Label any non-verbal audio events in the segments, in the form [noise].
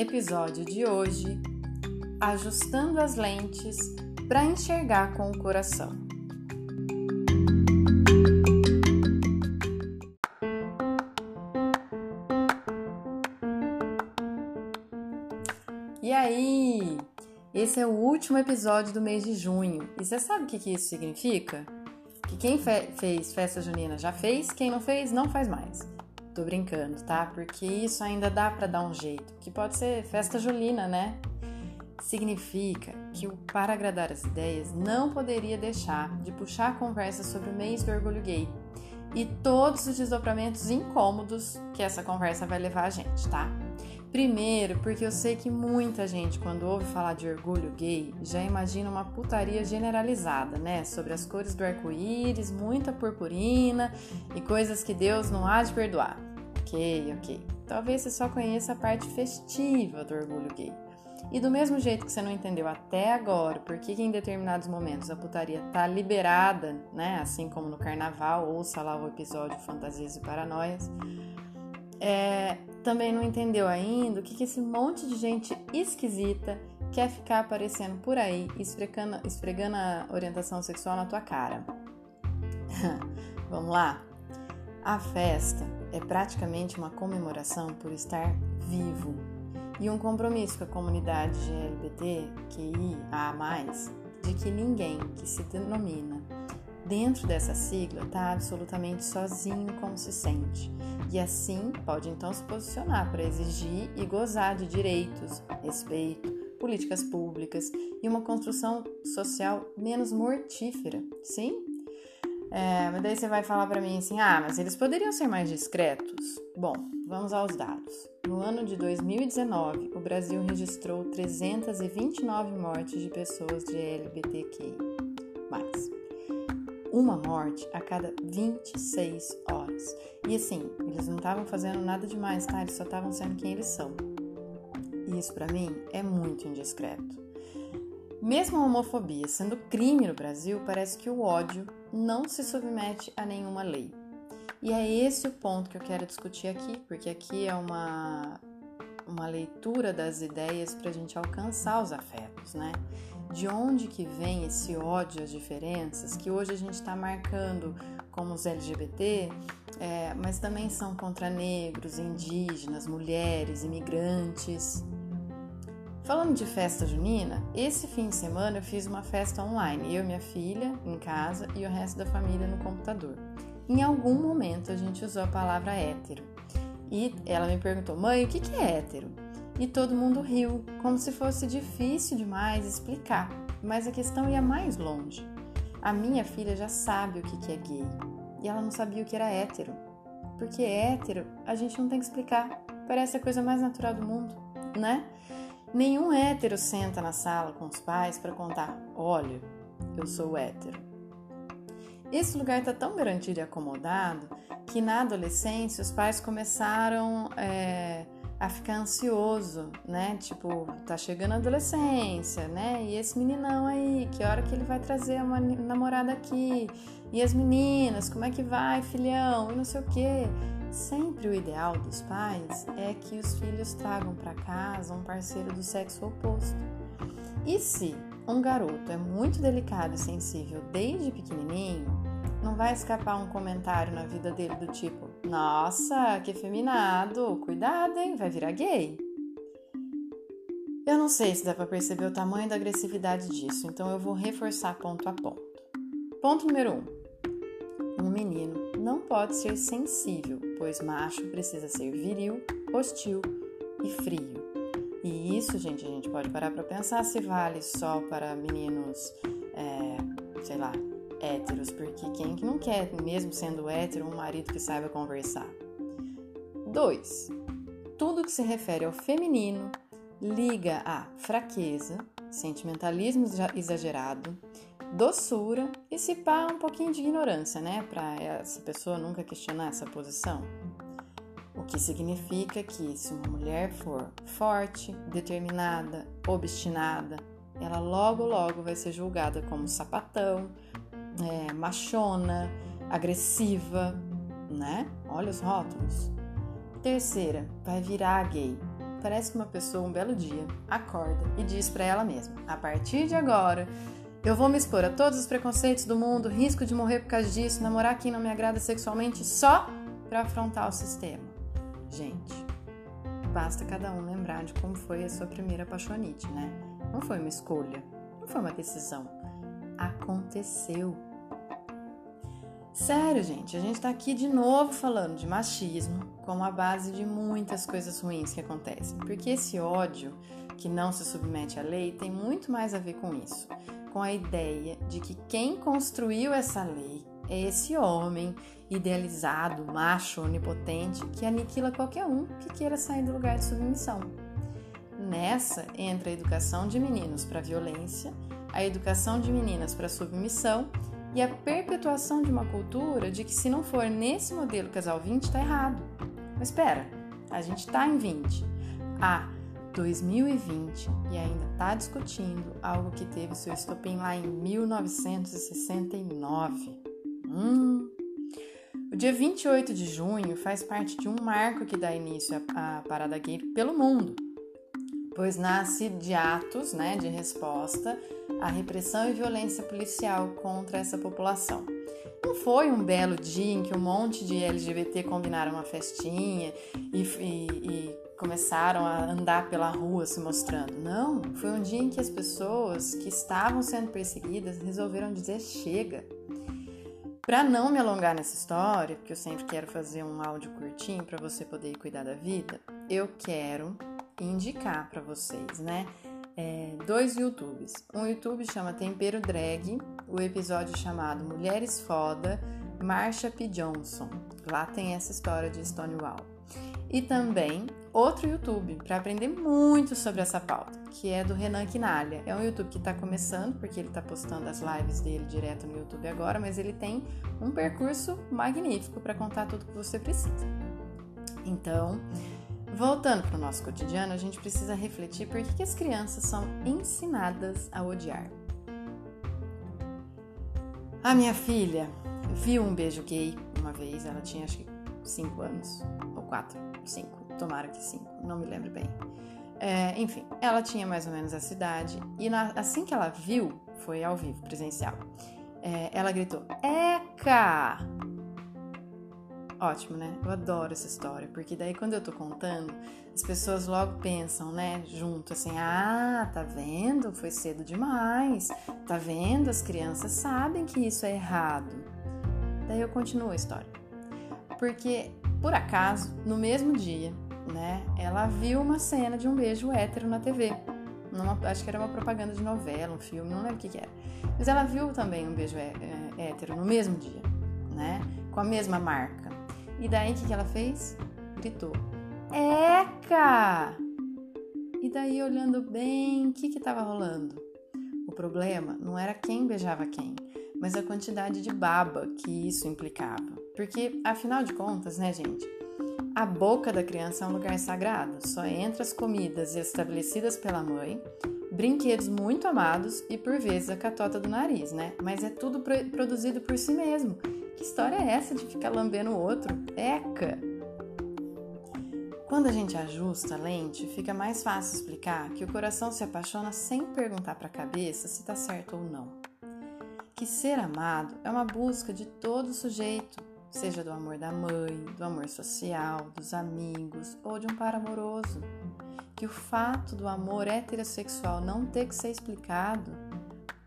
Episódio de hoje: Ajustando as lentes para enxergar com o coração. E aí? Esse é o último episódio do mês de junho. E você sabe o que, isso significa? Que quem fe fez festa junina já fez, quem não fez, não faz mais. Tô brincando, tá? Porque isso ainda dá para dar um jeito, que pode ser festa julina, né? Significa que o Para Agradar as Ideias não poderia deixar de puxar a conversa sobre o mês do orgulho gay e todos os desdobramentos incômodos que essa conversa vai levar a gente, tá? Primeiro, porque eu sei que muita gente, quando ouve falar de orgulho gay, já imagina uma putaria generalizada, né? Sobre as cores do arco-íris, muita purpurina e coisas que Deus não há de perdoar. Ok, ok. Talvez você só conheça a parte festiva do orgulho gay. E do mesmo jeito que você não entendeu até agora por que, em determinados momentos a putaria tá liberada, né? Assim como no carnaval, ouça lá o episódio Fantasias e Paranoias. É, também não entendeu ainda o que, que esse monte de gente esquisita quer ficar aparecendo por aí, esfregando, esfregando a orientação sexual na tua cara. [laughs] Vamos lá? A festa é praticamente uma comemoração por estar vivo e um compromisso com a comunidade LGBTQIA+, de que ninguém que se denomina dentro dessa sigla está absolutamente sozinho como se sente e assim pode então se posicionar para exigir e gozar de direitos, respeito, políticas públicas e uma construção social menos mortífera, sim? É, mas daí você vai falar para mim assim: ah, mas eles poderiam ser mais discretos? Bom, vamos aos dados. No ano de 2019, o Brasil registrou 329 mortes de pessoas de LGBTQI. Uma morte a cada 26 horas. E assim, eles não estavam fazendo nada demais, tá? Eles só estavam sendo quem eles são. E isso para mim é muito indiscreto. Mesmo a homofobia sendo crime no Brasil, parece que o ódio não se submete a nenhuma lei. E é esse o ponto que eu quero discutir aqui, porque aqui é uma, uma leitura das ideias para a gente alcançar os afetos, né? De onde que vem esse ódio às diferenças que hoje a gente está marcando como os LGBT, é, mas também são contra negros, indígenas, mulheres, imigrantes. Falando de festa junina, esse fim de semana eu fiz uma festa online, eu minha filha em casa e o resto da família no computador. Em algum momento a gente usou a palavra hétero. E ela me perguntou, mãe, o que é hétero? E todo mundo riu, como se fosse difícil demais explicar, mas a questão ia mais longe. A minha filha já sabe o que é gay e ela não sabia o que era hétero. Porque hétero a gente não tem que explicar, parece a coisa mais natural do mundo, né? Nenhum hétero senta na sala com os pais para contar: olha, eu sou hétero. Esse lugar está tão garantido e acomodado que na adolescência os pais começaram é, a ficar ansioso, né? Tipo, tá chegando a adolescência, né? E esse meninão aí, que hora que ele vai trazer uma namorada aqui? E as meninas, como é que vai, filhão? E não sei o quê. Sempre o ideal dos pais é que os filhos tragam para casa um parceiro do sexo oposto. E se um garoto é muito delicado e sensível desde pequenininho, não vai escapar um comentário na vida dele do tipo: Nossa, que feminado, cuidado, hein, vai virar gay. Eu não sei se dá para perceber o tamanho da agressividade disso, então eu vou reforçar ponto a ponto. Ponto número 1. Um, um menino não pode ser sensível, pois macho precisa ser viril, hostil e frio. E isso, gente, a gente pode parar para pensar se vale só para meninos, é, sei lá, héteros, porque quem que não quer, mesmo sendo hétero, um marido que saiba conversar? 2. Tudo que se refere ao feminino liga a fraqueza, sentimentalismo exagerado, doçura e se pá um pouquinho de ignorância, né? Para essa pessoa nunca questionar essa posição. O que significa que se uma mulher for forte, determinada, obstinada, ela logo logo vai ser julgada como sapatão, é, machona, agressiva, né? Olha os rótulos. Terceira, vai virar gay. Parece que uma pessoa um belo dia acorda e diz para ela mesma: a partir de agora eu vou me expor a todos os preconceitos do mundo, risco de morrer por causa disso, namorar quem não me agrada sexualmente só para afrontar o sistema. Gente, basta cada um lembrar de como foi a sua primeira apaixonite, né? Não foi uma escolha, não foi uma decisão. Aconteceu. Sério, gente, a gente tá aqui de novo falando de machismo como a base de muitas coisas ruins que acontecem. Porque esse ódio que não se submete à lei tem muito mais a ver com isso com a ideia de que quem construiu essa lei é esse homem idealizado, macho, onipotente, que aniquila qualquer um que queira sair do lugar de submissão. Nessa entra a educação de meninos para violência, a educação de meninas para submissão e a perpetuação de uma cultura de que se não for nesse modelo casal 20 está errado. Mas espera, a gente está em 20. Ah, 2020 e ainda está discutindo algo que teve seu estopim lá em 1969. Hum. O dia 28 de junho faz parte de um marco que dá início à parada gay pelo mundo, pois nasce de atos né, de resposta à repressão e violência policial contra essa população. Não foi um belo dia em que um monte de LGBT combinaram uma festinha e, e, e começaram a andar pela rua se mostrando. Não, foi um dia em que as pessoas que estavam sendo perseguidas resolveram dizer chega. Para não me alongar nessa história, porque eu sempre quero fazer um áudio curtinho para você poder cuidar da vida, eu quero indicar para vocês, né? É, dois YouTubes. Um YouTube chama Tempero Drag, o episódio chamado Mulheres Foda, Marsha P. Johnson. Lá tem essa história de Stonewall e também outro YouTube para aprender muito sobre essa pauta, que é do Renan Quinalha. É um YouTube que está começando, porque ele está postando as lives dele direto no YouTube agora, mas ele tem um percurso magnífico para contar tudo que você precisa. Então, voltando para o nosso cotidiano, a gente precisa refletir por que, que as crianças são ensinadas a odiar. A minha filha viu um beijo gay uma vez, ela tinha acho que 5 anos, ou 4, 5, tomara que 5, não me lembro bem. É, enfim, ela tinha mais ou menos essa idade e na, assim que ela viu, foi ao vivo, presencial, é, ela gritou: Eca! Ótimo, né? Eu adoro essa história, porque daí quando eu tô contando, as pessoas logo pensam, né, junto assim: ah, tá vendo? Foi cedo demais, tá vendo? As crianças sabem que isso é errado. Daí eu continuo a história porque por acaso, no mesmo dia, né, ela viu uma cena de um beijo hétero na TV. Numa, acho que era uma propaganda de novela, um filme, não lembro o que, que era. Mas ela viu também um beijo hétero no mesmo dia, né? Com a mesma marca. E daí o que, que ela fez? Gritou: Eca! E daí, olhando bem, o que estava rolando? O problema não era quem beijava quem, mas a quantidade de baba que isso implicava. Porque, afinal de contas, né, gente? A boca da criança é um lugar sagrado, só entra as comidas estabelecidas pela mãe, brinquedos muito amados e, por vezes, a catota do nariz, né? Mas é tudo produzido por si mesmo. Que história é essa de ficar lambendo o outro? Eca! Quando a gente ajusta a lente, fica mais fácil explicar que o coração se apaixona sem perguntar para a cabeça se está certo ou não. Que ser amado é uma busca de todo sujeito, seja do amor da mãe, do amor social, dos amigos ou de um par amoroso. Que o fato do amor heterossexual não ter que ser explicado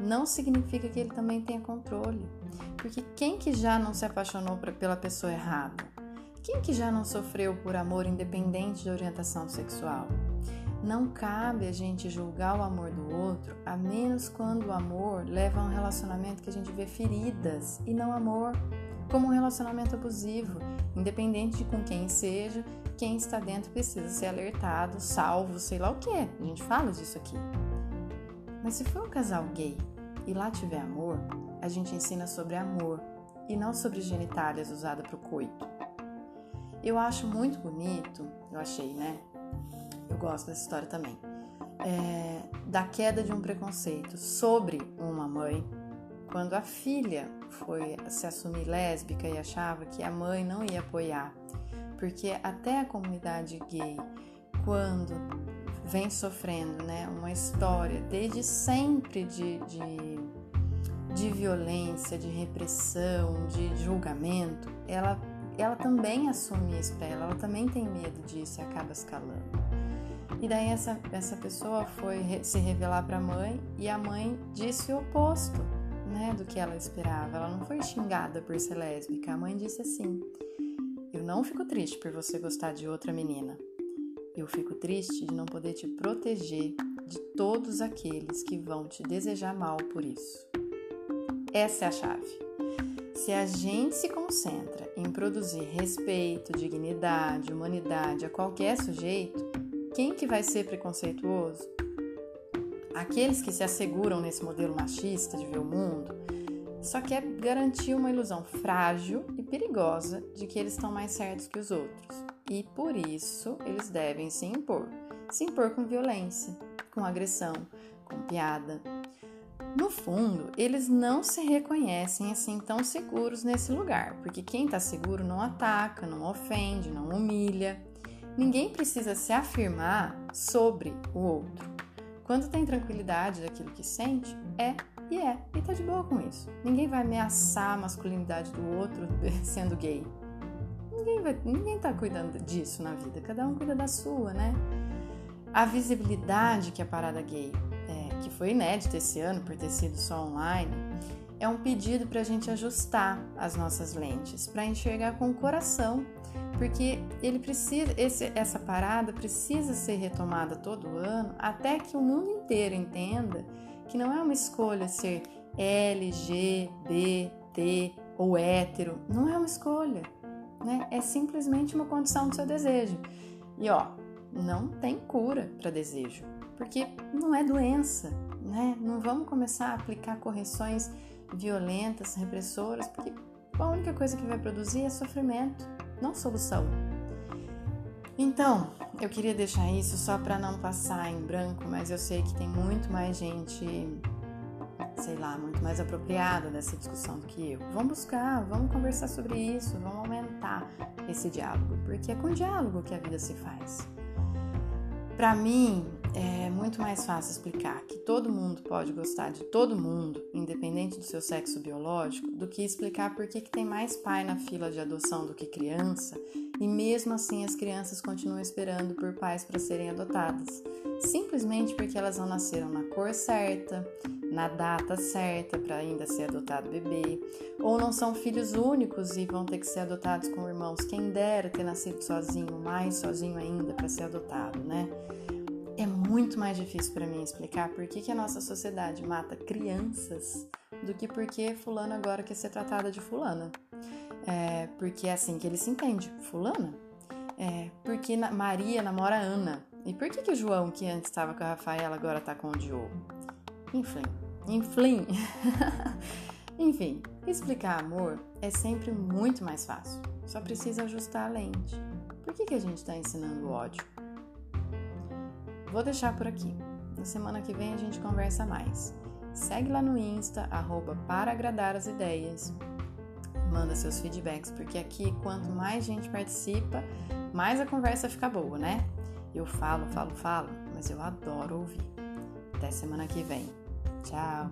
não significa que ele também tenha controle. Porque quem que já não se apaixonou pela pessoa errada? Quem que já não sofreu por amor independente de orientação sexual? Não cabe a gente julgar o amor do outro, a menos quando o amor leva a um relacionamento que a gente vê feridas e não amor como um relacionamento abusivo, independente de com quem seja, quem está dentro precisa ser alertado, salvo, sei lá o que. A gente fala disso aqui. Mas se for um casal gay e lá tiver amor, a gente ensina sobre amor e não sobre genitálias usada para o coito. Eu acho muito bonito, eu achei, né? Eu gosto dessa história também. É, da queda de um preconceito sobre uma mãe quando a filha foi se assumir lésbica e achava que a mãe não ia apoiar, porque até a comunidade gay, quando vem sofrendo né, uma história desde sempre de, de, de violência, de repressão, de julgamento, ela, ela também assume isso para ela, ela também tem medo disso e acaba escalando. E daí essa, essa pessoa foi se revelar para a mãe e a mãe disse o oposto né, do que ela esperava. Ela não foi xingada por ser lésbica. A mãe disse assim: Eu não fico triste por você gostar de outra menina. Eu fico triste de não poder te proteger de todos aqueles que vão te desejar mal por isso. Essa é a chave. Se a gente se concentra em produzir respeito, dignidade, humanidade a qualquer sujeito, quem que vai ser preconceituoso? Aqueles que se asseguram nesse modelo machista de ver o mundo só quer garantir uma ilusão frágil e perigosa de que eles estão mais certos que os outros. E por isso eles devem se impor. Se impor com violência, com agressão, com piada. No fundo, eles não se reconhecem assim tão seguros nesse lugar, porque quem está seguro não ataca, não ofende, não humilha. Ninguém precisa se afirmar sobre o outro. Quando tem tranquilidade daquilo que sente, é e é, e tá de boa com isso. Ninguém vai ameaçar a masculinidade do outro [laughs] sendo gay. Ninguém, vai, ninguém tá cuidando disso na vida, cada um cuida da sua, né? A visibilidade que a parada gay, é, que foi inédita esse ano por ter sido só online, é um pedido para a gente ajustar as nossas lentes, para enxergar com o coração porque ele precisa, esse, essa parada precisa ser retomada todo ano até que o mundo inteiro entenda que não é uma escolha ser L, G, B, T ou hétero, não é uma escolha, né? É simplesmente uma condição do seu desejo. E ó, não tem cura para desejo, porque não é doença, né? Não vamos começar a aplicar correções violentas, repressoras, porque a única coisa que vai produzir é sofrimento não solução. Então, eu queria deixar isso só para não passar em branco, mas eu sei que tem muito mais gente, sei lá, muito mais apropriada dessa discussão do que eu. Vamos buscar, vamos conversar sobre isso, vamos aumentar esse diálogo, porque é com diálogo que a vida se faz. Para mim, é muito mais fácil explicar que todo mundo pode gostar de todo mundo, independente do seu sexo biológico, do que explicar por que, tem mais pai na fila de adoção do que criança e mesmo assim as crianças continuam esperando por pais para serem adotadas, simplesmente porque elas não nasceram na cor certa, na data certa para ainda ser adotado bebê, ou não são filhos únicos e vão ter que ser adotados com irmãos. Quem dera ter nascido sozinho, mais sozinho ainda para ser adotado, né? É muito mais difícil para mim explicar por que, que a nossa sociedade mata crianças do que porque fulano agora quer ser tratada de fulana. É, porque é assim que ele se entende, fulana. É, porque na, Maria namora Ana. E por que, que o João, que antes estava com a Rafaela, agora está com o Diogo? Enfim, enfim. [laughs] Enfim, explicar amor é sempre muito mais fácil. Só precisa ajustar a lente. Por que, que a gente está ensinando ódio? Vou deixar por aqui. Na semana que vem a gente conversa mais. Segue lá no Insta, arroba para agradar as ideias. Manda seus feedbacks, porque aqui quanto mais gente participa, mais a conversa fica boa, né? Eu falo, falo, falo, mas eu adoro ouvir. Até semana que vem. Tchau!